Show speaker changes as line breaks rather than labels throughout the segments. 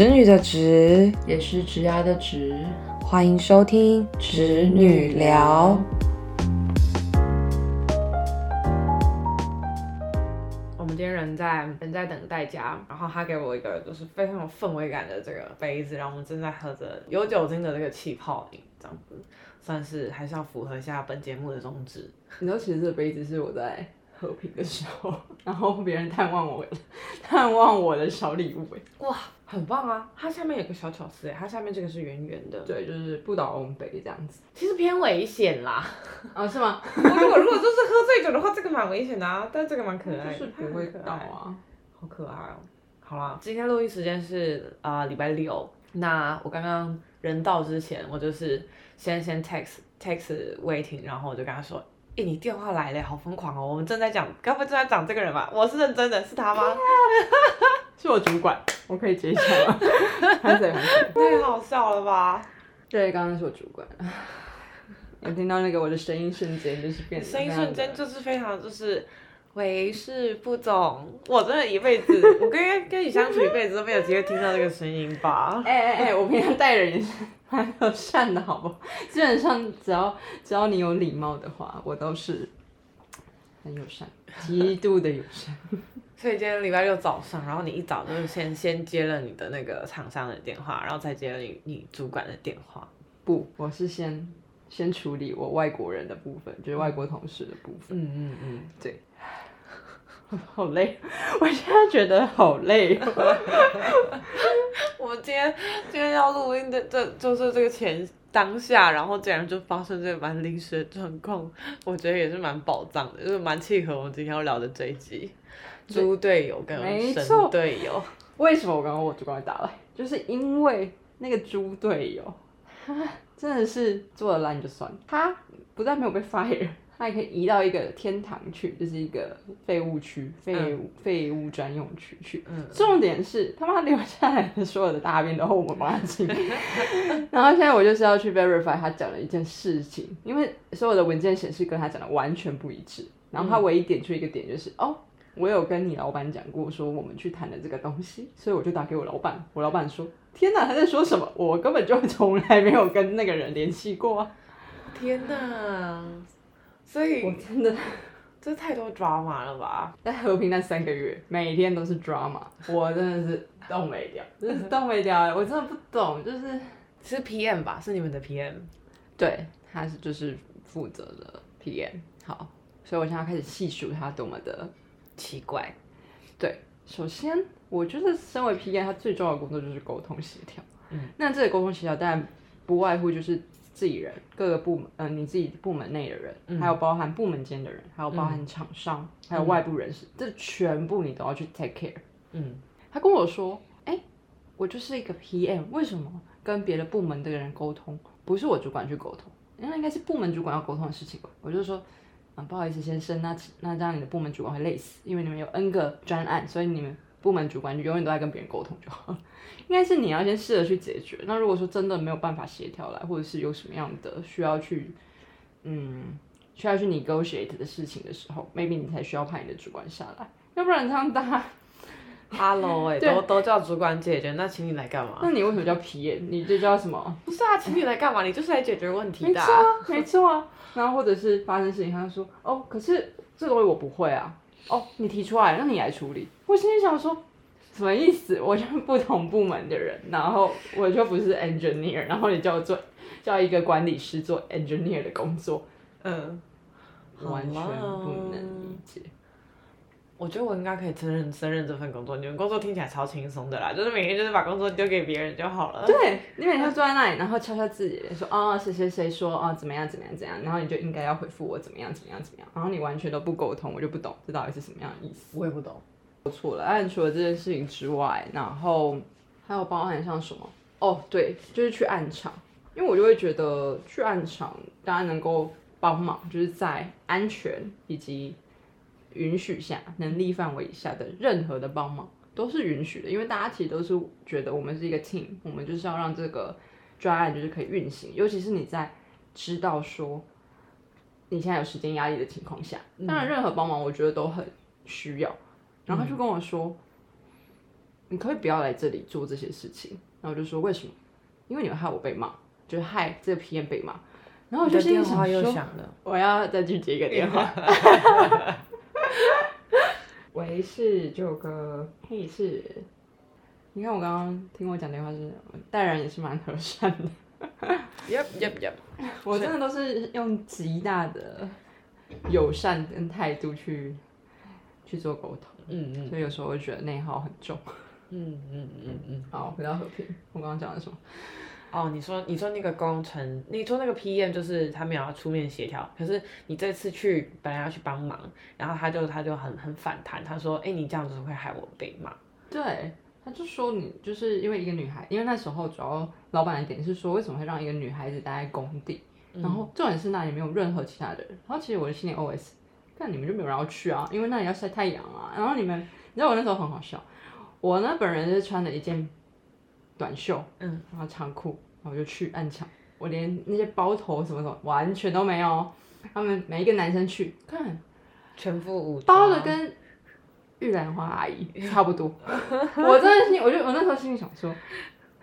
侄女的侄，
也是侄牙的侄。
欢迎收听侄女聊。我们今天人在人在等待家，然后他给我一个就是非常有氛围感的这个杯子，然后我们正在喝着有酒精的这个气泡饮，这样子算是还是要符合一下本节目的宗旨。
你知道，其实这个杯子是我在和平的时候，然后别人探望我，探望我的小礼物哎。
哇，很棒啊！它下面有个小巧思哎，它下面这个是圆圆的，
对，就是不倒翁杯这样子。
其实偏危险啦。
啊，是吗？
如果如果就是喝醉酒的话，这个蛮危险的啊，但这个蛮可爱的，
就是不会倒啊。
好可爱哦！好啦，今天录音时间是啊礼拜六。那我刚刚人到之前，我就是先先 text text waiting，然后我就跟他说：“哎，你电话来了，好疯狂哦！我们正在讲，该不会正在讲这个人吧？我是认真的，是他吗？
是我主管，我可以接一下 吗？
太好笑了吧？
对，刚刚是我主管。我听到那个我的声音瞬间就是变，
声音瞬间就是非常就是。为是副总，我真的一辈子，我跟跟你相处一辈子都没有机会听到这个声音吧？
哎哎哎，我平常待人也是 蛮友善的，好不好？基本上只要只要你有礼貌的话，我都是很友善，极度的友善。
所以今天礼拜六早上，然后你一早就是先先接了你的那个厂商的电话，然后再接了你你主管的电话。
不，我是先先处理我外国人的部分，就是外国同事的部分。
嗯嗯嗯，
对。好累，我现在觉得好累。
我们今天今天要录音的，这就是这个前当下，然后竟然就发生这个蛮临时的状况，我觉得也是蛮宝藏的，就是蛮契合我们今天要聊的这一集。猪队友跟神队友，
为什么我刚刚我主管打来？就是因为那个猪队友，他 真的是做的烂就算，他不但没有被 fire。他还可以移到一个天堂去，就是一个废物区、废物废物专用区去。重点是他妈留下来的所有的大便都我们帮他清。然后现在我就是要去 verify 他讲的一件事情，因为所有的文件显示跟他讲的完全不一致。然后他唯一点出一个点就是哦，我有跟你老板讲过说我们去谈的这个东西，所以我就打给我老板。我老板说：天哪，他在说什么？我根本就 从来没有跟那个人联系过啊！
天哪！所以，
我真的，
这太多 drama 了吧？
在和平那三个月，每天都是 drama，我真的是动没掉，真是动没掉。我真的不懂，就是
是 PM 吧？是你们的 PM？
对，他是就是负责的 PM。好，所以我现在开始细数他多么的
奇怪。
对，首先我觉得身为 PM，他最重要的工作就是沟通协调。嗯，那这个沟通协调当然不外乎就是。自己人，各个部门，嗯，你自己部门内的人，还有包含部门间的人，还有包含厂商，还有外部人士，这全部你都要去 take care。嗯，他跟我说，哎，我就是一个 PM，为什么跟别的部门的人沟通，不是我主管去沟通，那应该是部门主管要沟通的事情吧？我就说，不好意思，先生，那那这样你的部门主管会累死，因为你们有 N 个专案，所以你们。部门主管就永远都在跟别人沟通就好，应该是你要先试着去解决。那如果说真的没有办法协调来，或者是有什么样的需要去，嗯，需要去 negotiate 的事情的时候，maybe 你才需要派你的主管下来，要不然这样大
，hello 哎，都都叫主管解决，那请你来干嘛？
那你为什么叫皮耶？你这叫什么？
不是啊，请你来干嘛？你就是来解决问题的。没
错啊，没错啊。然后或者是发生事情，他就说，哦，可是这东西我不会啊。哦，你提出来，那你来处理。我心里想说，什么意思？我就是不同部门的人，然后我就不是 engineer，然后你叫我做叫一个管理师做 engineer 的工作，嗯，完全不能理解。
我觉得我应该可以胜任胜任这份工作。你们工作听起来超轻松的啦，就是每天就是把工作丢给别人就好了。
对，你每天坐在那里，然后敲敲自己，说啊谁谁谁说啊怎么样怎么样怎样，然后你就应该要回复我怎么样怎么样怎么样，然后你完全都不沟通，我就不懂这到底是什么样的意思。
我也不懂。
我错了。但除了这件事情之外，然后还有包含像什么？哦，对，就是去暗场，因为我就会觉得去暗场，大家能够帮忙，就是在安全以及。允许下能力范围以下的任何的帮忙都是允许的，因为大家其实都是觉得我们是一个 team，我们就是要让这个专案就是可以运行。尤其是你在知道说你现在有时间压力的情况下，当然任何帮忙我觉得都很需要。然后他就跟我说，你可以不要来这里做这些事情。然后我就说为什么？因为你们害我被骂，就是害这个 PM 被骂。然后我就心里想说，我要再去接一个电话。喂，是九哥，嘿是。你看我刚刚听我讲电话是，待人也是蛮和善的。
Yep, yep, yep。
我真的都是用极大的友善跟态度去去做沟通。嗯嗯。所以有时候会觉得内耗很重。嗯嗯嗯嗯。好，回到和平，我刚刚讲的什么？
哦，你说你说那个工程，你说那个 PM 就是他们要出面协调，可是你这次去本来要去帮忙，然后他就他就很很反弹，他说，哎，你这样子会害我被骂。
对，他就说你就是因为一个女孩，因为那时候主要老板的点是说，为什么会让一个女孩子待在工地，然后重点是那里没有任何其他的人，然后其实我的心里 OS，但你们就没有人要去啊，因为那里要晒太阳啊，然后你们，你知道我那时候很好笑，我呢本人是穿了一件。短袖，嗯，然后长裤，然后我就去暗场，我连那些包头什么什么完全都没有。他们每一个男生去看，
全副武
包的跟玉兰花阿姨差不多。我真的心，我就我那时候心里想说，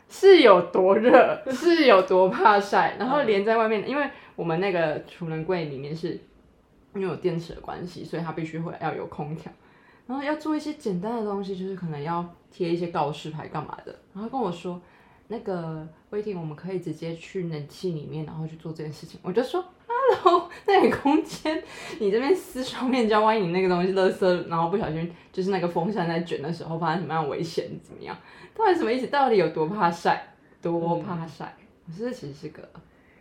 是有多热，是有多怕晒，然后连在外面，因为我们那个储能柜里面是因为有电池的关系，所以它必须会要有空调。然后要做一些简单的东西，就是可能要贴一些告示牌干嘛的。然后跟我说，那个威霆，我们可以直接去冷气里面，然后去做这件事情。我就说，Hello，那你空间，你这边撕双面胶，万一你那个东西垃圾，然后不小心就是那个风扇在卷的时候发生什么样危险，怎么样？到底什么意思？到底有多怕晒？多怕晒？我是其实是个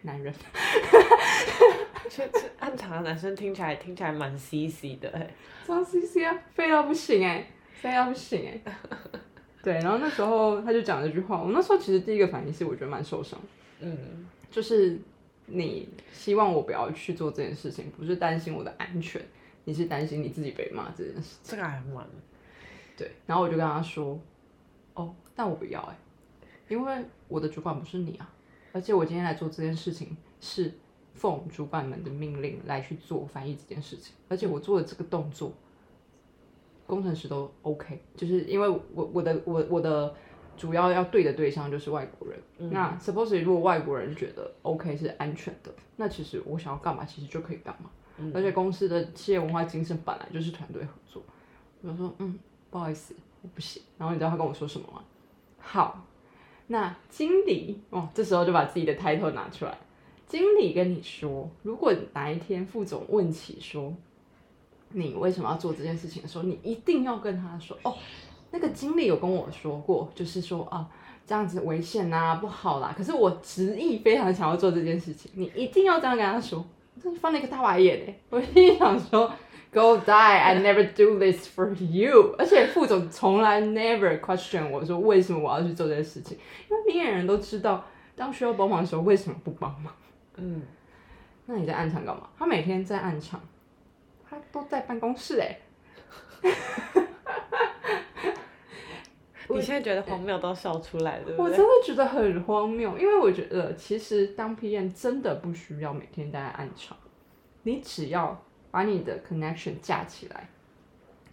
男人。
其实暗场的男生听起来听起来蛮 C C 的哎，
超 C C 啊，废到不行哎，废到不行哎。对，然后那时候他就讲了这句话，我那时候其实第一个反应是我觉得蛮受伤，嗯，就是你希望我不要去做这件事情，不是担心我的安全，你是担心你自己被骂这件事情，
这个还蛮，
对，然后我就跟他说，哦，但我不要哎，因为我的主管不是你啊，而且我今天来做这件事情是。奉主管们的命令来去做翻译这件事情，而且我做的这个动作，工程师都 OK，就是因为我我的我我的主要要对的对象就是外国人。那 suppose 如果外国人觉得 OK 是安全的，那其实我想要干嘛，其实就可以干嘛。而且公司的企业文化精神本来就是团队合作。我说嗯，不好意思，我不行。然后你知道他跟我说什么吗？好，那经理哦，这时候就把自己的 title 拿出来。经理跟你说，如果哪一天副总问起说你为什么要做这件事情的时候，你一定要跟他说哦，那个经理有跟我说过，就是说啊这样子危险呐，不好啦。可是我执意非常想要做这件事情，你一定要这样跟他说。真的翻了一个大白眼哎！我心想说，Go die! I never do this for you。而且副总从来 never question 我说为什么我要去做这件事情，因为明眼人都知道，当需要帮忙的时候为什么不帮忙。嗯，那你在暗场干嘛？他每天在暗场，他都在办公室哎。
你现在觉得荒谬都笑出来了，
我真的觉得很荒谬，因为我觉得其实当 PM 真的不需要每天待在暗场，你只要把你的 connection 架起来。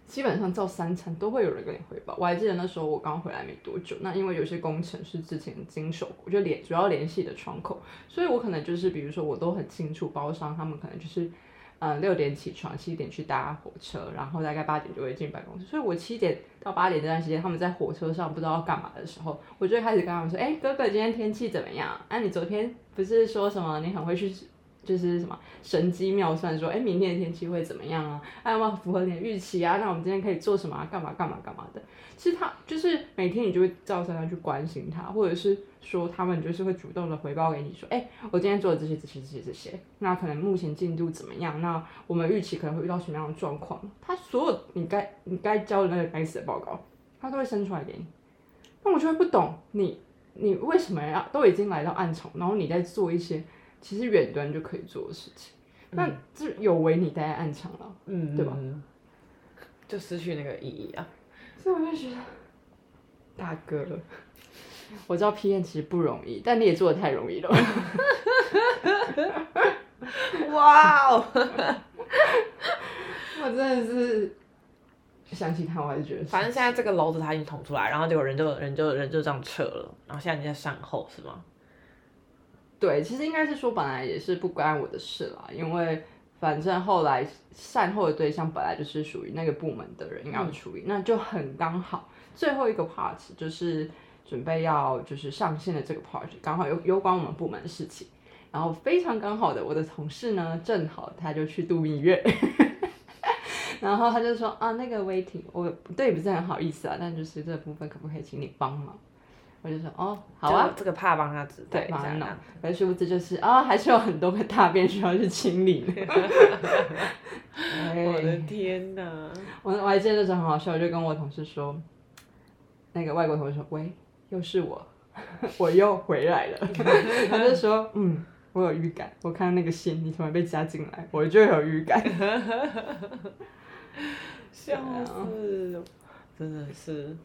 基本上照三餐都会有人跟你汇报。我还记得那时候我刚回来没多久，那因为有些工程是之前经手，我就联主要联系的窗口，所以我可能就是比如说我都很清楚包商他们可能就是，嗯六点起床，七点去搭火车，然后大概八点就会进办公室。所以我七点到八点这段时间，他们在火车上不知道干嘛的时候，我就开始跟他们说：“哎，哥哥，今天天气怎么样？啊，你昨天不是说什么你很会去？”就是什么神机妙算，说哎，明天的天气会怎么样啊？哎，有没有符合你的预期啊？那我们今天可以做什么？干嘛干嘛干嘛的？其实他就是每天你就会照三餐去关心他，或者是说他们就是会主动的回报给你说，哎，我今天做了这些这些这些这些，那可能目前进度怎么样？那我们预期可能会遇到什么样的状况？他所有你该你该交的那个该死的报告，他都会生出来给你。那我就会不懂你你为什么要都已经来到暗场，然后你在做一些。其实远端就可以做的事情，那这有违你待在暗场了，嗯，对吧？
就失去那个意义啊。
所以我就觉得，大哥，我知道 P N 其实不容易，但你也做的太容易了。哇哦！我真的是想起他，我还是觉得。
反正现在这个篓子他已经捅出来，然后结果人就人就人就这样撤了，然后现在你在善后是吗？
对，其实应该是说本来也是不关我的事啦，因为反正后来善后的对象本来就是属于那个部门的人要处理，那就很刚好。最后一个 part 就是准备要就是上线的这个 part，刚好有有关我们部门的事情，然后非常刚好的我的同事呢，正好他就去度蜜月。然后他就说啊，那个 waiting，我对不是很好意思啊，但就是这部分可不可以请你帮忙？我就说哦，好啊，
这个怕帮他指
对，
帮他
弄。可是殊不知就是啊，还是有很多个大便需要去清理。
我的天哪！
我我还记得那时候很好笑，我就跟我同事说，那个外国同事说，喂，又是我，我又回来了。他就说，嗯。我有预感，我看到那个信，你突然被加进来，我就有预感。
笑死，真的是。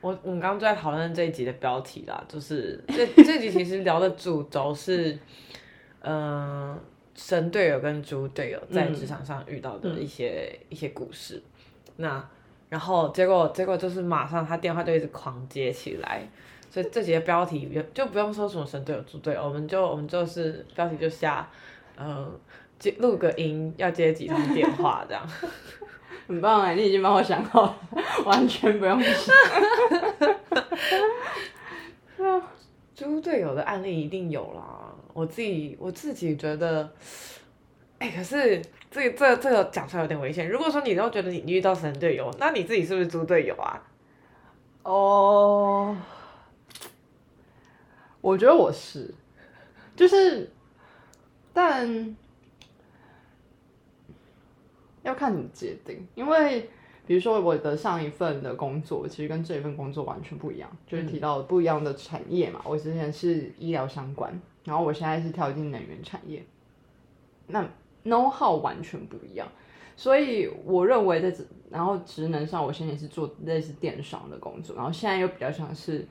我我们刚刚就在讨论这一集的标题啦，就是这 这集其实聊的主轴是，嗯，神队友跟猪队友在职场上遇到的一些一些故事。那然后结果结果就是马上他电话就一直狂接起来。所以这集的标题就就不用说什么神队友猪队友，我们就我们就是标题就下，呃，接录个音要接几通电话这样，
很棒哎，你已经帮我想好了，完全不用想。
猪队友的案例一定有啦，我自己我自己觉得，哎，可是这这这个讲出来有点危险。如果说你都觉得你遇到神队友，那你自己是不是猪队友啊？
哦。我觉得我是，就是，但要看怎么界定。因为比如说我的上一份的工作，其实跟这一份工作完全不一样，就是提到不一样的产业嘛。我之前是医疗相关，然后我现在是跳进能源产业，那 know how 完全不一样。所以我认为在然后职能上，我现在是做类似电商的工作，然后现在又比较像是。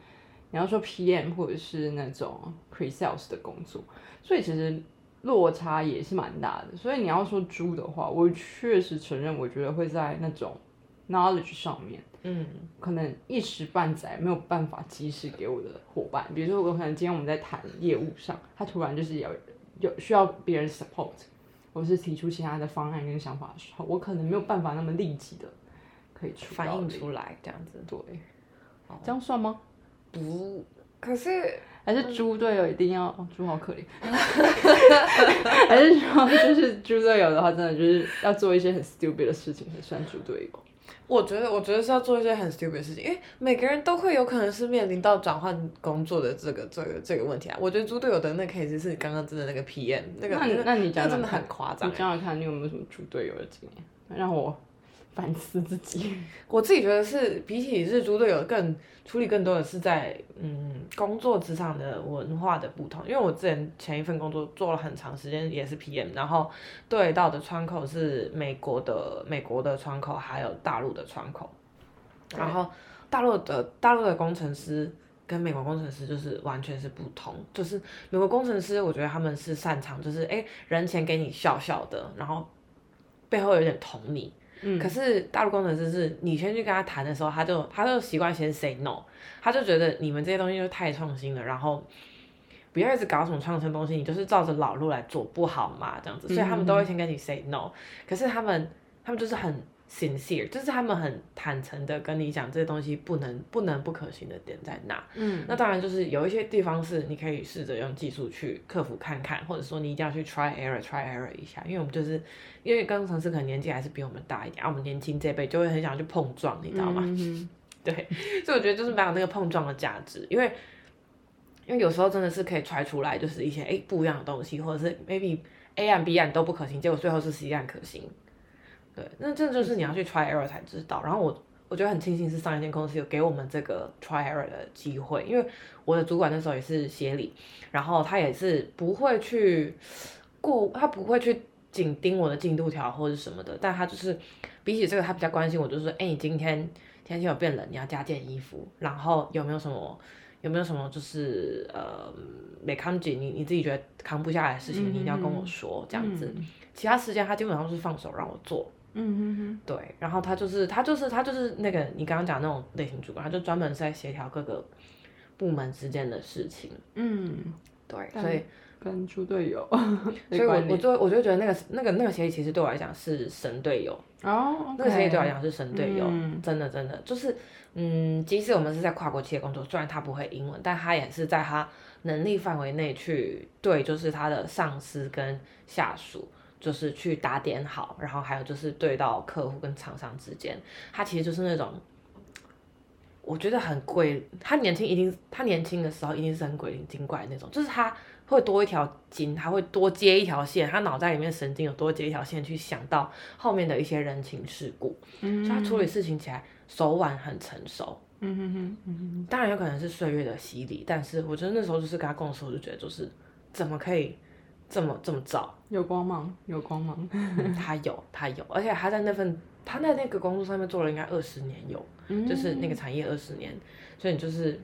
你要说 PM 或者是那种 pre-sales 的工作，所以其实落差也是蛮大的。所以你要说猪的话，我确实承认，我觉得会在那种 knowledge 上面，嗯，可能一时半载没有办法及时给我的伙伴。比如说，我可能今天我们在谈业务上，他突然就是要有需要别人 support，或是提出其他的方案跟想法的时候，我可能没有办法那么立即的可以
反应出来，这样子，
对，这样算吗？
不，可是
还是猪队友一定要，哦猪好可怜。还是说，就是猪队友的话，真的就是要做一些很 stupid 的事情才算猪队友。
我觉得，我觉得是要做一些很 stupid 的事情，因为每个人都会有可能是面临到转换工作的这个这个这个问题啊。我觉得猪队友的那 case 是刚刚真的那个 PM 那个，
那那你讲
真的很夸张。
你讲讲看，你有没有什么猪队友的经验，让我。反思自己，
我自己觉得是比起日租队友更处理更多的是在嗯工作职场的文化的不同，因为我之前前一份工作做了很长时间也是 PM，然后对到的窗口是美国的美国的窗口还有大陆的窗口，然后大陆的大陆的工程师跟美国工程师就是完全是不同，就是美国工程师我觉得他们是擅长就是哎人前给你笑笑的，然后背后有点捅你。可是大陆工程师是你先去跟他谈的时候，他就他就习惯先 say no，他就觉得你们这些东西就太创新了，然后不要一直搞什么创新东西，你就是照着老路来做不好嘛，这样子，所以他们都会先跟你 say no。可是他们他们就是很。sincere，就是他们很坦诚的跟你讲这些东西不能不能不可行的点在哪。嗯，那当然就是有一些地方是你可以试着用技术去克服看看，或者说你一定要去 try error try error 一下，因为我们就是因为工程师可能年纪还是比我们大一点，啊，我们年轻这辈就会很想去碰撞，你知道吗？对，所以我觉得就是蛮有那个碰撞的价值，因为因为有时候真的是可以 try 出来就是一些哎不一样的东西，或者是 maybe A 案 B 案都不可行，结果最后是 C 案可行。对，那这就是你要去 try error 才知道。然后我我觉得很庆幸是上一间公司有给我们这个 try error 的机会，因为我的主管那时候也是协理，然后他也是不会去过，他不会去紧盯我的进度条或者什么的，但他就是比起这个，他比较关心我，就是说，哎，你今天天气有变冷，你要加件衣服，然后有没有什么有没有什么就是呃没扛紧，你你自己觉得扛不下来的事情，你一定要跟我说，这样子。其他时间他基本上是放手让我做。嗯哼哼，对，然后他就是他就是他就是那个你刚刚讲那种类型主管，他就专门是在协调各个部门之间的事情。嗯，对，所以
跟猪队友，
所以我我就我就觉得那个那个那个协议其实对我来讲是神队友。哦，那个协议对我来讲是神队友，真的真的。就是嗯，即使我们是在跨国企业工作，虽然他不会英文，但他也是在他能力范围内去对，就是他的上司跟下属。就是去打点好，然后还有就是对到客户跟厂商之间，他其实就是那种，我觉得很贵。他年轻一定，他年轻的时候一定是很鬼灵精怪那种，就是他会多一条筋，他会多接一条线，他脑袋里面神经有多接一条线去想到后面的一些人情世故，所以他处理事情起来手腕很成熟。嗯哼哼，嗯当然有可能是岁月的洗礼，但是我觉得那时候就是跟他共事，我就觉得就是怎么可以。这么这么早，
有光芒，有光芒。
他有，他有，而且他在那份他在那个工作上面做了应该二十年有，就是那个产业二十年，所以就是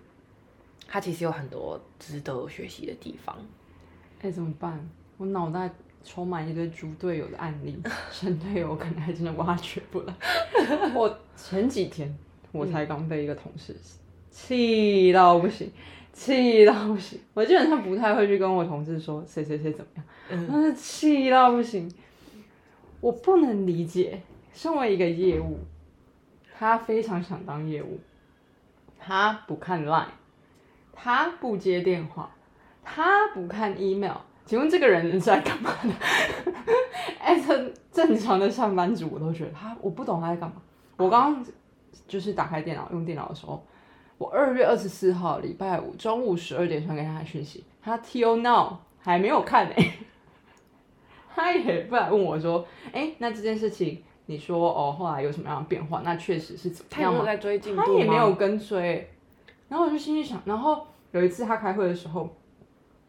他其实有很多值得学习的地方。
哎，怎么办？我脑袋充满一堆猪队友的案例，神队友可能还真的挖掘不来。我前几天我才刚被一个同事气到不行。气到不行，我基本上不太会去跟我同事说谁谁谁怎么样，但是气到不行，我不能理解，身为一个业务，他非常想当业务，他不看 line，他不接电话，他不看 email，请问这个人是在干嘛的？哎，正正常的上班族我都觉得他，我不懂他在干嘛。我刚刚就是打开电脑用电脑的时候。我二月二十四号礼拜五中午十二点传给他讯息，他 till now 还没有看哎，他也不来问我说，哎，那这件事情你说哦，后来有什么样的变化？那确实是怎么样
吗？他在追进度
他也没有跟追。然后我就心里想，然后有一次他开会的时候，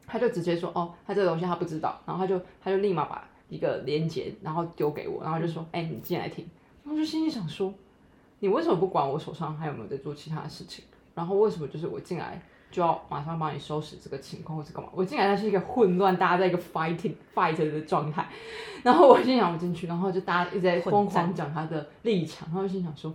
他就直接说，哦，他这个东西他不知道，然后他就他就立马把一个链接然后丢给我，然后就说，哎，你进来听。然后就心里想说，你为什么不管我手上还有没有在做其他的事情？然后为什么就是我进来就要马上帮你收拾这个情况或者干嘛？我进来它是一个混乱，大家在一个 fighting fight 的状态。然后我心想我进去，然后就大家一直在疯狂讲他的立场。然后心想说，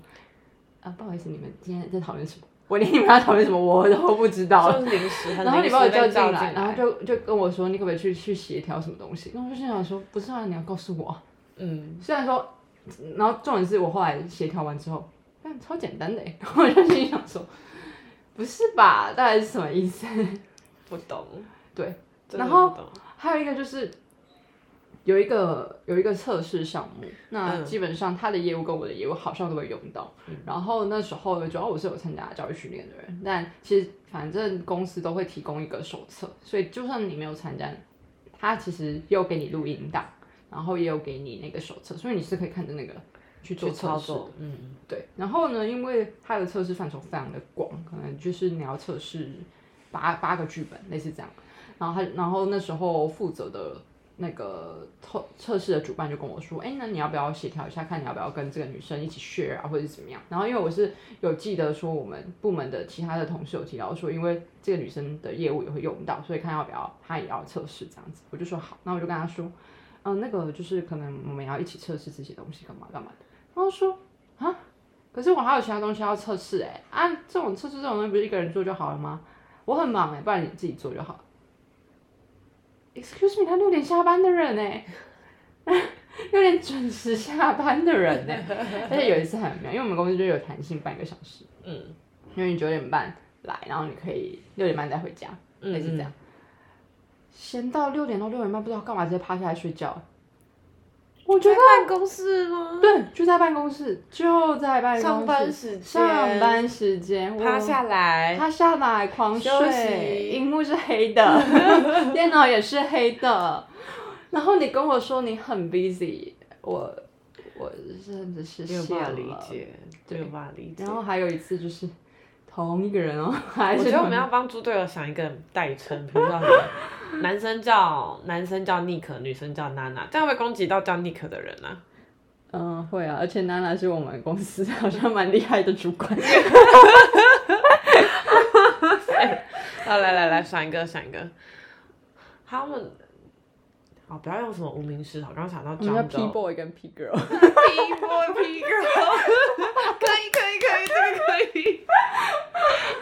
啊不好意思，你们今天在讨论什么？我连你们要讨论什么我都不知道。
临时，
然后你把我叫进来，然后就就跟我说你可不可以去去协调什么东西？然后我就心想说，不是啊，你要告诉我。嗯，虽然说，然后重点是我后来协调完之后，但超简单的，然 后我就心想说。不是吧？大概是什么意思？
不懂。
对，然后还有一个就是有一个有一个测试项目，那基本上他的业务跟我的业务好像都会用到。然后那时候主要我是有参加教育训练的人，但其实反正公司都会提供一个手册，所以就算你没有参加，他其实又给你录音档，然后也有给你那个手册，所以你是可以看着那个。去做测试，嗯，对。然后呢，因为它的测试范畴非常的广，可能就是你要测试八八个剧本，类似这样。然后他，然后那时候负责的那个测测试的主办就跟我说：“哎，那你要不要协调一下，看你要不要跟这个女生一起 share 啊，或者怎么样？”然后因为我是有记得说，我们部门的其他的同事有提到说，因为这个女生的业务也会用到，所以看要不要她也要测试这样子。我就说好，那我就跟他说：“嗯，那个就是可能我们要一起测试这些东西，干嘛干嘛的。”然后说啊，可是我还有其他东西要测试哎啊，这种测试这种东西不是一个人做就好了吗？我很忙哎，不然你自己做就好。Excuse me，他六点下班的人哎，六点准时下班的人哎，而且有一次很妙，因为我们公司就有弹性半个小时，嗯，因为你九点半来，然后你可以六点半再回家，类似这样。闲到六点到六点半不知道干嘛，直接趴下来睡觉。我觉得
办公室吗？
对，就在办公室，就在办公室。
上班时间，
上班时间，
趴下来，
趴下来狂睡。荧幕是黑的，电脑也是黑的。然后你跟我说你很 busy，我我真的是
没有办法理解，没有办法理解。
然后还有一次就是。同一个人哦，
我觉得我们要帮猪队友想一个代称，比如说 男生叫男生叫 Nick，女生叫娜娜，这样会攻击到叫 Nick 的人啊？
嗯，会啊，而且娜娜是我们公司好像蛮厉害的主管。
好，来来来，选一个，选一个。他们哦，不要用什么无名氏，我刚刚想到
我们叫 P boy 跟 P girl。
P boy P girl，可以可以可以，这个可以。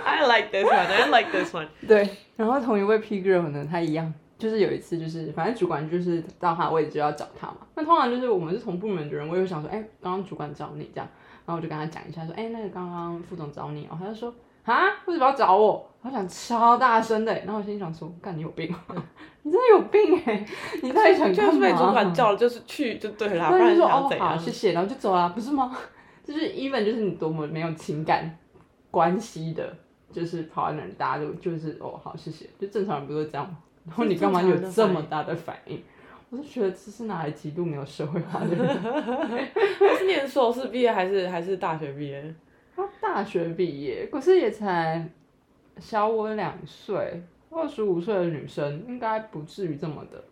I like this one. I like this one.
对，然后同一位 P girl 呢，他一样，就是有一次就是反正主管就是到他的位置就要找他嘛。那通常就是我们是同部门的人，我也会想说，哎、刚刚主管找你这样，然后我就跟他讲一下说，哎、那个刚刚副总找你哦，他就说。啊！为什么要找我？他讲超大声的，然后我心里想说，干你有病吗？你真的有病哎！你到底想干嘛？
就是被主管叫了，就是去就对了，不
对，
然
就说哦好？谢谢，然后就走了，不是吗？就是 even 就是你多么没有情感关系的，就是跑到那里，大家都就是哦好谢谢，就正常人不都这样吗？然后你干嘛有这么大的反应？我就觉得这是哪来极度没有社会化的
是念硕士毕业还是还是大学毕业？
他大学毕业，可是也才小我两岁，二十五岁的女生应该不至于这么的。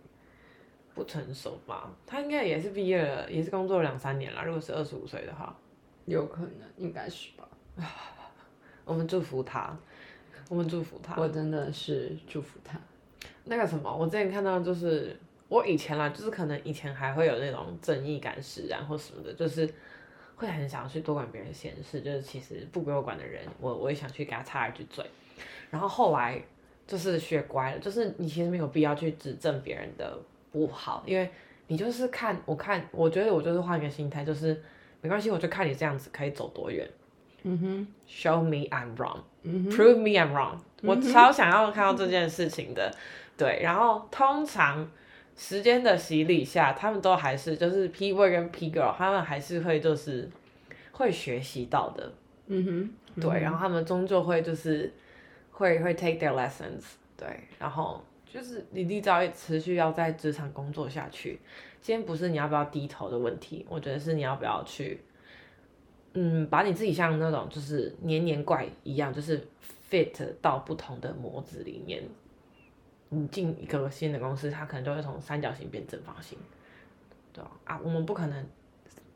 不成熟吧？她应该也是毕业了，也是工作了两三年了。如果是二十五岁的话，
有可能，应该是吧。
我们祝福她，我们祝福她。
我真的是祝福她。
那个什么，我之前看到就是我以前啦，就是可能以前还会有那种正义感使然或什么的，就是会很想去多管别人闲事，就是其实不归我管的人，我我也想去给他插一句嘴。然后后来就是学乖了，就是你其实没有必要去指正别人的不好，因为你就是看我看，我觉得我就是换一个心态，就是没关系，我就看你这样子可以走多远。
嗯哼
，Show me I'm wrong.
嗯哼
，Prove me I'm wrong，、我超想要看到这件事情的，对。然后通常时间的洗礼下，他们都还是就是 P boy 跟 P girl，他们还是会就是会学习到的，
嗯哼，
对。然后他们终究会就是会会 take their lessons，对。然后就是你立志要持续要在职场工作下去，今天不是你要不要低头的问题，我觉得是你要不要去。嗯，把你自己像那种就是黏黏怪一样，就是 fit 到不同的模子里面。你进一个新的公司，它可能就会从三角形变正方形，对吧？啊，我们不可能，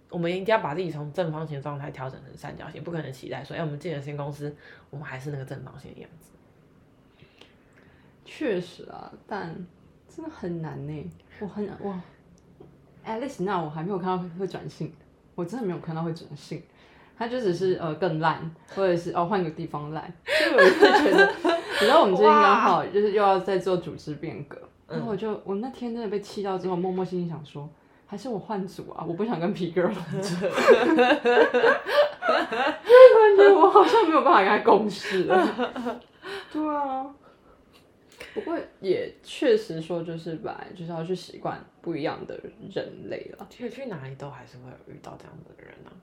我们一定要把自己从正方形状态调整成三角形，不可能期待说，哎、我们进了新公司，我们还是那个正方形的样子。
确实啊，但真的很难呢。我很哇，Alice 那我还没有看到会转性，我真的没有看到会转性。他就只是呃更烂，或者是哦换个地方烂，所以我就觉得，你知道我们最近刚好就是又要在做组织变革，然后我就我那天真的被气到之后，默默心里想说，还是我换组啊，我不想跟皮 girl 合作，突然觉得我好像没有办法跟他共事了。对啊，不过也确实说，就是本来就是要去习惯不一样的人类了。
其实去哪里都还是会有遇到这样的人啊。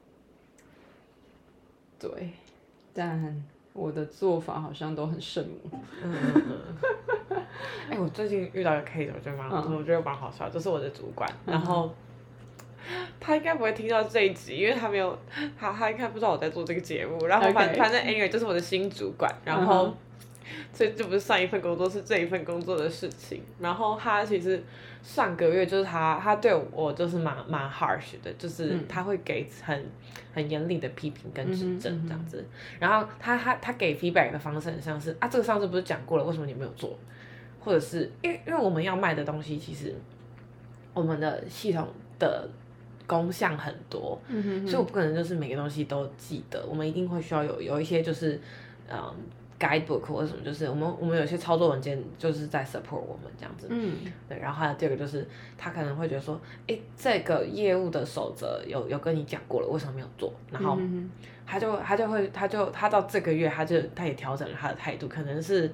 对，但我的做法好像都很圣母。
哎、我最近遇到一个 case，我觉得蛮，
嗯
我觉得蛮好笑，就是我的主管，然后他应该不会听到这一集，因为他没有，他他应该不知道我在做这个节目，然后反反正 anyway 就是我的新主管，然后。所以这不是上一份工作，是这一份工作的事情。然后他其实上个月就是他，他对我就是蛮蛮 harsh 的，就是
嗯
他会给很很严厉的批评跟指正
嗯哼嗯哼
这样子。然后他他他给 feedback 的方式很像是啊，这个上次不是讲过了，为什么你没有做？或者是因为因为我们要卖的东西，其实我们的系统的功效很多，
嗯哼
所以我不可能就是每个东西都记得，我们一定会需要有有一些就是嗯 guidebook 或者什么，就是我们我们有些操作文件就是在 support 我们这样子。
嗯
对，然后还有第二个就是他可能会觉得说，诶，这个业务的守则有有跟你讲过了，为什么没有做？然后
嗯
他就他就会他就他到这个月他就他也调整了他的态度，可能是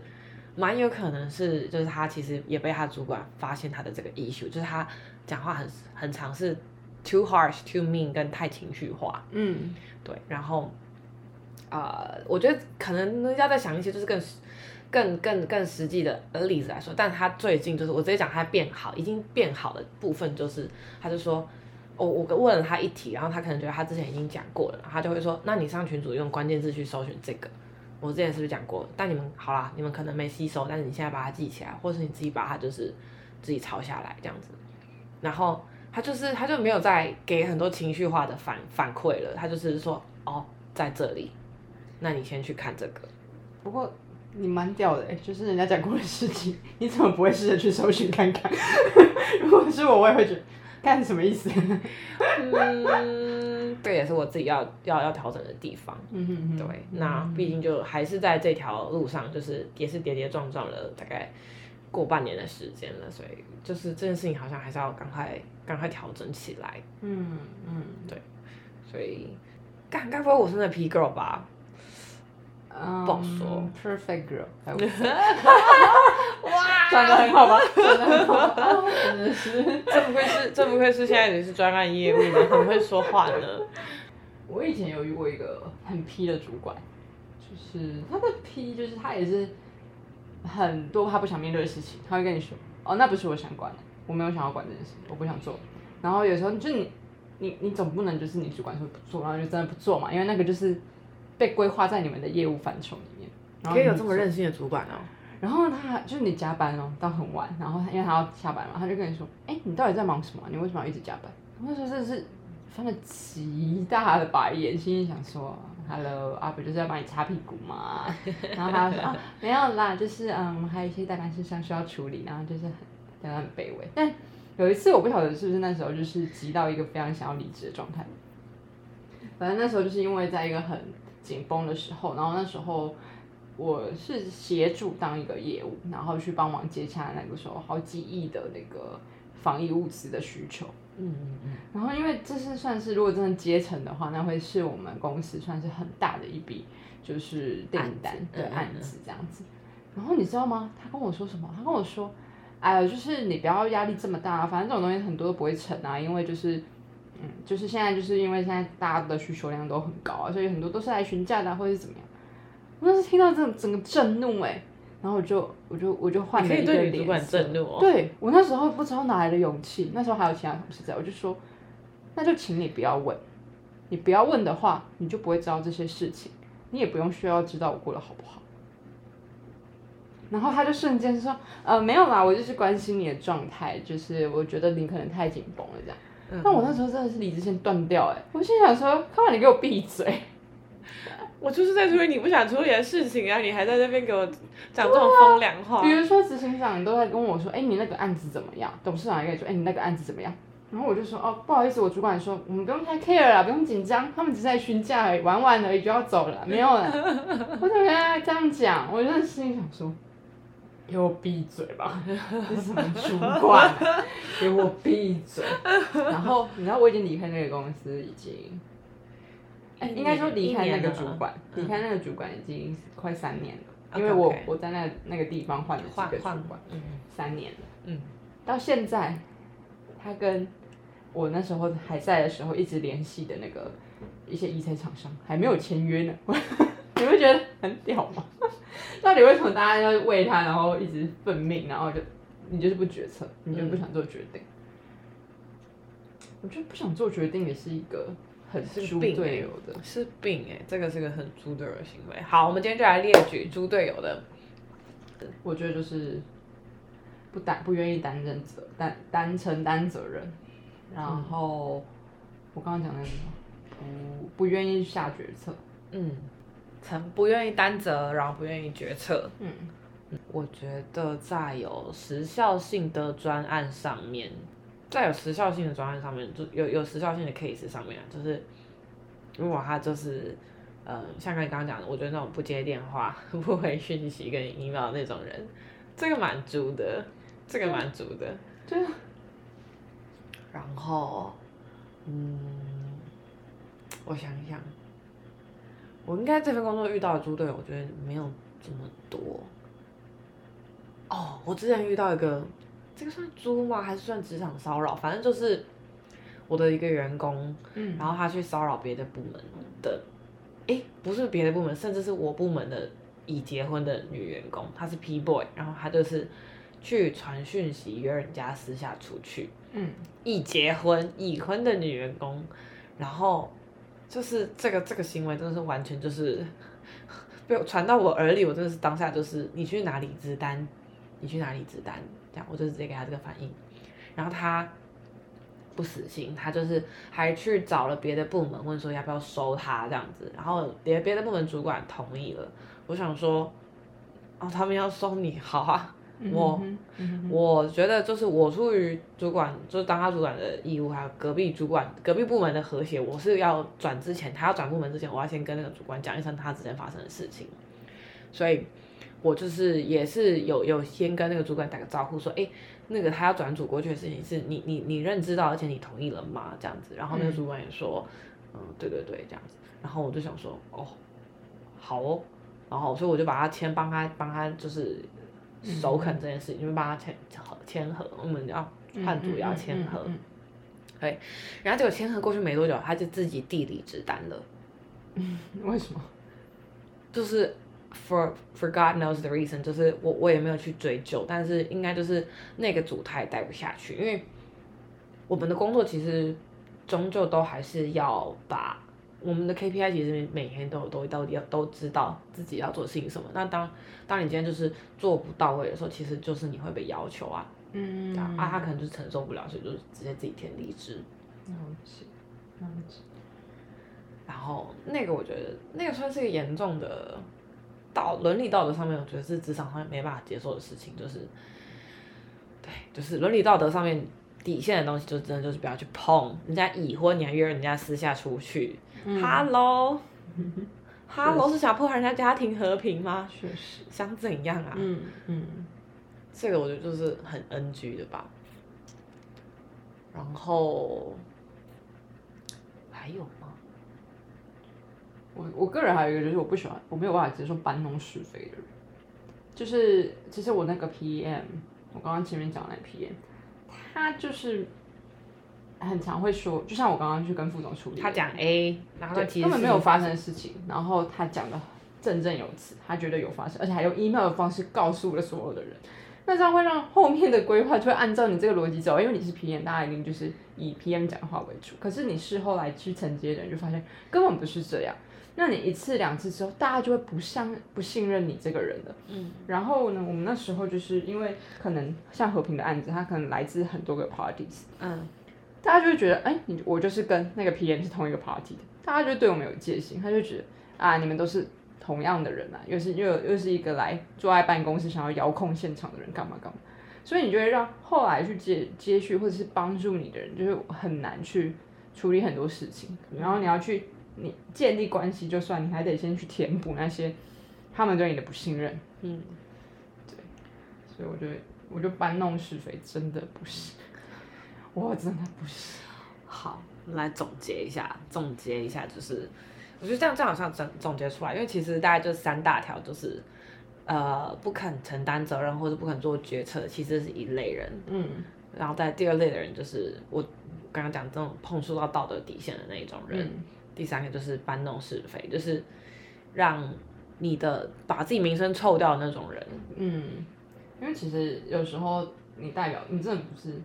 蛮有可能是就是他其实也被他主管发现他的这个 issue，就是他讲话很很常是 too harsh too mean 跟太情绪化，
嗯
对，然后呃，我觉得可能要再想一些就是更更更更实际的例子来说，但他最近就是我直接讲他变好，已经变好的部分就是，他就说。我我问了他一题，然后他可能觉得他之前已经讲过了，他就会说，那你上群组用关键字去搜寻这个，我之前是不是讲过？但你们好啦，你们可能没吸收，但是你现在把它记起来，或是你自己把它就是自己抄下来这样子。然后他就是他就没有再给很多情绪化的反反馈了，他就是说哦在这里，那你先去看这个。
不过你蛮屌的，就是人家讲过的事情，你怎么不会试着去搜寻看看？如果是我，我也会觉得，干什么意思？
嗯，这也是我自己要要要调整的地方。嗯哼哼。对，那毕竟就还是在这条路上，就是也是跌跌撞撞了大概过半年的时间了，所以就是这件事情好像还是要赶快赶快调整起来。嗯嗯，对，所以，干该不会我是那 P girl 吧？不好说
，perfect girl，哇，转的很好吧？长得很好，真的是，
这不愧是，这不愧是现在你是专案业务的，很会说话呢。
我以前有遇过一个很 P 的主管，就是他的 P，就是他也是很多他不想面对的事情，他会跟你说，哦，那不是我想管的，我没有想要管这件事，我不想做。然后有时候就你，你，你总不能就是你主管说不做，然后就真的不做嘛，因为那个就是。被规划在你们的业务范畴里面，
可以有这么任性的主管哦。
然后他就是你加班哦，到很晚，然后因为他要下班嘛，他就跟你说：“哎，你到底在忙什么？你为什么要一直加班？”那时候真的是翻了极大的白眼，心里想说：“Hello，阿不就是要帮你擦屁股嘛？” 然后他说：“啊，没有啦，就是嗯，还有一些代办事项需要处理，然后就是很真的很卑微。”但有一次我不晓得是不是那时候就是急到一个非常想要离职的状态，反正那时候就是因为在一个很。紧绷的时候，然后那时候我是协助当一个业务，然后去帮忙接洽那个时候好几亿的那个防疫物资的需求。嗯嗯嗯。然后因为这是算是如果真的接成的话，那会是我们公司算是很大的一笔就是订单的案子这样子。然后你知道吗？他跟我说什么？他跟我说：“哎呀，就是你不要压力这么大，反正这种东西很多都不会成啊，因为就是。”嗯，就是现在，就是因为现在大家的需求量都很高啊，所以很多都是来询价的，或者是怎么样。我当时听到这种整个震怒哎，然后我就我就我就换了一个脸色。对我那时候不知道哪来的勇气，那时候还有其他同事在，我就说，那就请你不要问，你不要问的话，你就不会知道这些事情，你也不用需要知道我过得好不好。然后他就瞬间说，呃，没有啦，我就是关心你的状态，就是我觉得你可能太紧绷了这样。但我那时候真的是理智线断掉哎，我心想说，看完你给我闭嘴，
我就是在处理你不想处理的事情啊，你还在那边给我讲这种风凉话。
比如说执行长都在跟我说，哎，你那个案子怎么样？董事长也跟你说，哎，你那个案子怎么样？然后我就说，哦，不好意思，我主管说，我们不用太 care 了，不用紧张，他们只是在询价而已，玩玩而已就要走了，没有了。我怎么原来这样讲？我真的心里想说。给我闭嘴吧！什么主管？给我闭嘴！然后 你知道我已经离开那个公司已经，哎，应该说离开那个主管，离开那个主管已经快三年了，因为我我在那那个地方换了几个主管，三年了，嗯，到现在他跟我那时候还在的时候一直联系的那个一些 EC 厂商还没有签约呢，你会觉得很屌吗？到底为什么大家要为他，然后一直奋命，然后就你就是不决策，你就不想做决定？我觉得不想做决定也是一个很猪队友的，
是病哎，这个是个很猪队友的行为。好，我们今天就来列举猪队友的。
我觉得就是不担不愿意担任责担担承担责任，然后我刚刚讲的什么？不不愿意下决策，嗯。
不愿意担责，然后不愿意决策。嗯，我觉得在有时效性的专案上面，在有时效性的专案上面，就有有时效性的 case 上面，就是如果他就是，呃，像刚刚刚讲的，我觉得那种不接电话、不回讯息跟 email 那种人，这个蛮足的，这个蛮足的。
对。
然后，嗯，我想一想。我应该这份工作遇到的猪队友，我觉得没有这么多。哦，我之前遇到一个，这个算猪吗？还是算职场骚扰？反正就是我的一个员工，嗯，然后他去骚扰别的部门的，哎，不是别的部门，甚至是我部门的已结婚的女员工，她是 P boy，然后他就是去传讯息约人家私下出去，嗯，已结婚已婚的女员工，然后。就是这个这个行为真的是完全就是 被传到我耳里，我真的是当下就是你去哪里支单，你去哪里支单，这样我就直接给他这个反应，然后他不死心，他就是还去找了别的部门问说要不要收他这样子，然后别别的部门主管同意了，我想说哦，他们要收你，好啊。我我觉得就是我出于主管，就是当他主管的义务，还有隔壁主管、隔壁部门的和谐，我是要转之前，他要转部门之前，我要先跟那个主管讲一声他之前发生的事情。所以，我就是也是有有先跟那个主管打个招呼，说，哎，那个他要转组过去的事情是你你你认知到，而且你同意了吗？这样子，然后那个主管也说，嗯，对对对，这样子。然后我就想说，哦，好哦，然后所以我就把他签，帮他帮他就是。首肯这件事情，就帮他签合签合，我们要换组要签合，对，然后结果签合过去没多久，他就自己递离职单了。
为什么？
就是 for for God knows the reason，就是我我也没有去追究，但是应该就是那个组他也待不下去，因为我们的工作其实终究都还是要把。我们的 KPI 其实每天都有都到底要都知道自己要做的事情什么。那当当你今天就是做不到位的时候，其实就是你会被要求啊。嗯。啊，他可能就承受不了，所以就直接自己填离职。然后那个我觉得那个算是一个严重的道伦理道德上面，我觉得是职场上面没办法接受的事情，就是对，就是伦理道德上面底线的东西，就真的就是不要去碰。人家已婚，你还约人家私下出去。Hello，Hello 是想破坏人家家庭和平吗？
确实，
想怎样啊？嗯嗯，这个我觉得就是很 NG 的吧。然后还有吗？
我我个人还有一个就是我不喜欢，我没有办法接受搬弄是非的人。就是其实我那个 PM，我刚刚前面讲那 PM，他就是。很常会说，就像我刚刚去跟副总处理，
他讲 A，然后
根本没有发生的事情，然后他讲的振振有词，他觉得有发生，而且还用 email 的方式告诉了所有的人，那这样会让后面的规划就会按照你这个逻辑走，因为你是 PM，大家一定就是以 PM 讲话为主，可是你事后来去承接的人就发现根本不是这样，那你一次两次之后，大家就会不相不信任你这个人了，嗯，然后呢，我们那时候就是因为可能像和平的案子，他可能来自很多个 parties，嗯。大家就会觉得，哎，你我就是跟那个 PM 是同一个 party 的，大家就对我们有戒心，他就觉得啊，你们都是同样的人啊，又是又又是一个来坐在办公室想要遥控现场的人，干嘛干嘛，所以你就会让后来去接接续或者是帮助你的人，就是很难去处理很多事情，然后你要去你建立关系，就算你还得先去填补那些他们对你的不信任，嗯，对，所以我觉得，我就搬弄是非真的不是。我真的不是。
好，来总结一下，总结一下，就是我觉得这样这样好像总总结出来，因为其实大概就三大条，就是呃不肯承担责任或者不肯做决策，其实是一类人。嗯。然后在第二类的人，就是我刚刚讲这种碰触到道德底线的那一种人。嗯。第三个就是搬弄是非，就是让你的把自己名声臭掉的那种人。
嗯。因为其实有时候你代表你真的不是。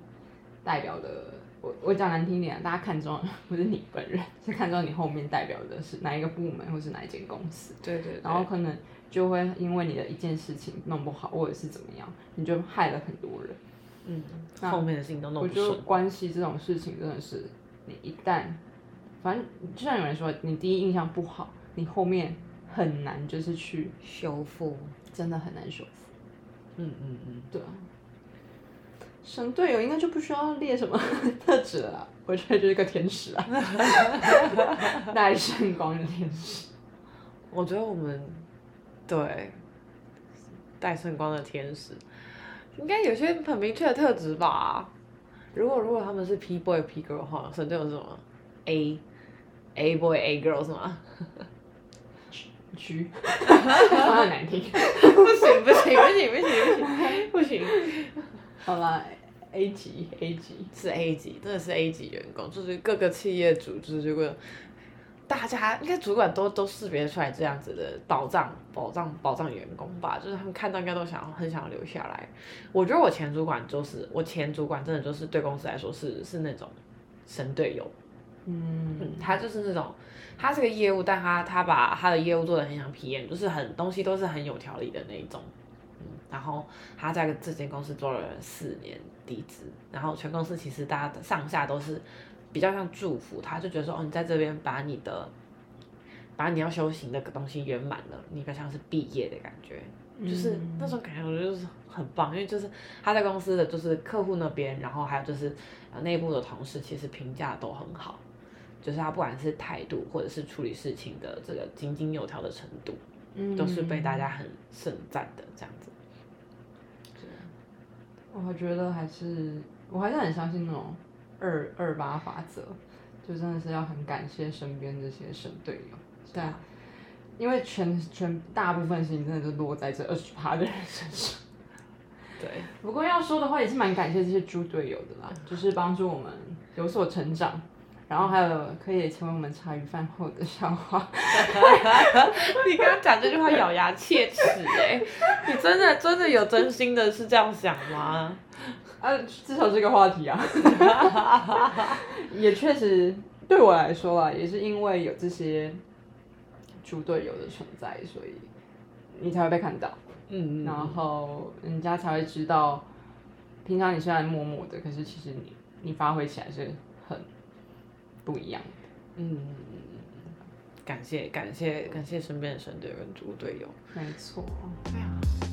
代表的，我我讲难听点，大家看中 不是你本人，是看中你后面代表的是哪一个部门或是哪一间公司。
对对。
然后可能就会因为你的一件事情弄不好，或者是怎么样，你就害了很多人。
嗯。后面的事情都弄不顺。
我觉得关系这种事情真的是，你一旦，反正就像有人说，你第一印象不好，你后面很难就是去
修复，
真的很难修复。
嗯嗯嗯，
对啊。神队友应该就不需要列什么特质了，我觉得就是个天使啊，带圣光的天使。
我觉得我们对带圣光的天使，应该有些很明确的特质吧。如果如果他们是 P boy P girl 的话，神队友是什么 A A boy A girl 是吗？
区，好难听，不
行不行不行不行不行，
好了。A 级，A 级
是 A 级，真的是 A 级员工，就是各个企业主，就是这个大家应该主管都都识别出来这样子的保障、保障、保障员工吧，就是他们看到应该都想很想要留下来。我觉得我前主管就是我前主管，真的就是对公司来说是是那种神队友，嗯，他就是那种他是个业务，但他他把他的业务做的很像 PM，就是很东西都是很有条理的那一种。然后他在这间公司做了四年离职，然后全公司其实大家的上下都是比较像祝福他，就觉得说哦，你在这边把你的把你要修行的东西圆满了，你比较像是毕业的感觉，就是那种感觉，我觉得就是很棒，因为就是他在公司的就是客户那边，然后还有就是呃内部的同事，其实评价都很好，就是他不管是态度或者是处理事情的这个井井有条的程度，都是被大家很盛赞的这样子。
我觉得还是我还是很相信那种二二八法则，就真的是要很感谢身边这些神队友，对。因为全全大部分事情真的就落在这二十八的人身上。
对，
不过要说的话也是蛮感谢这些猪队友的啦，就是帮助我们有所成长，然后还有可以成为我们茶余饭后的笑话。
你刚刚讲这句话咬牙切齿哎，你真的真的有真心的是这样想吗？
啊，至少这个话题啊，也确实对我来说啊，也是因为有这些。猪队友的存在，所以你才会被看到，嗯，然后人家才会知道，平常你虽然默默的，可是其实你你发挥起来是很不一样。的，嗯，
感谢感谢感谢身边的神队跟猪队友，
没错，
对啊。